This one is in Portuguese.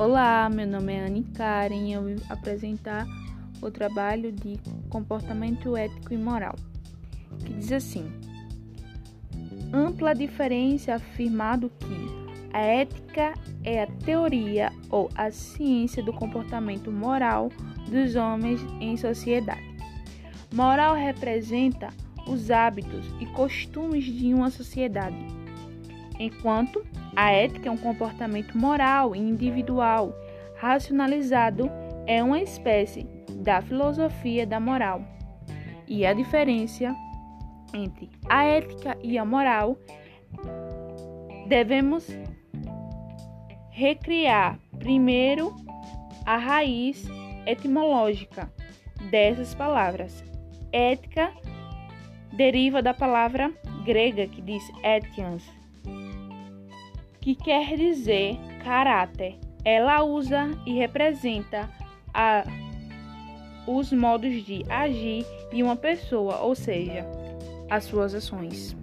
Olá, meu nome é Anne Karen e eu vou apresentar o trabalho de comportamento ético e moral, que diz assim: ampla diferença afirmado que a ética é a teoria ou a ciência do comportamento moral dos homens em sociedade. Moral representa os hábitos e costumes de uma sociedade, enquanto a ética é um comportamento moral e individual, racionalizado, é uma espécie da filosofia da moral. E a diferença entre a ética e a moral devemos recriar primeiro a raiz etimológica dessas palavras. Ética deriva da palavra grega que diz etians, que quer dizer caráter. Ela usa e representa a, os modos de agir de uma pessoa, ou seja, as suas ações.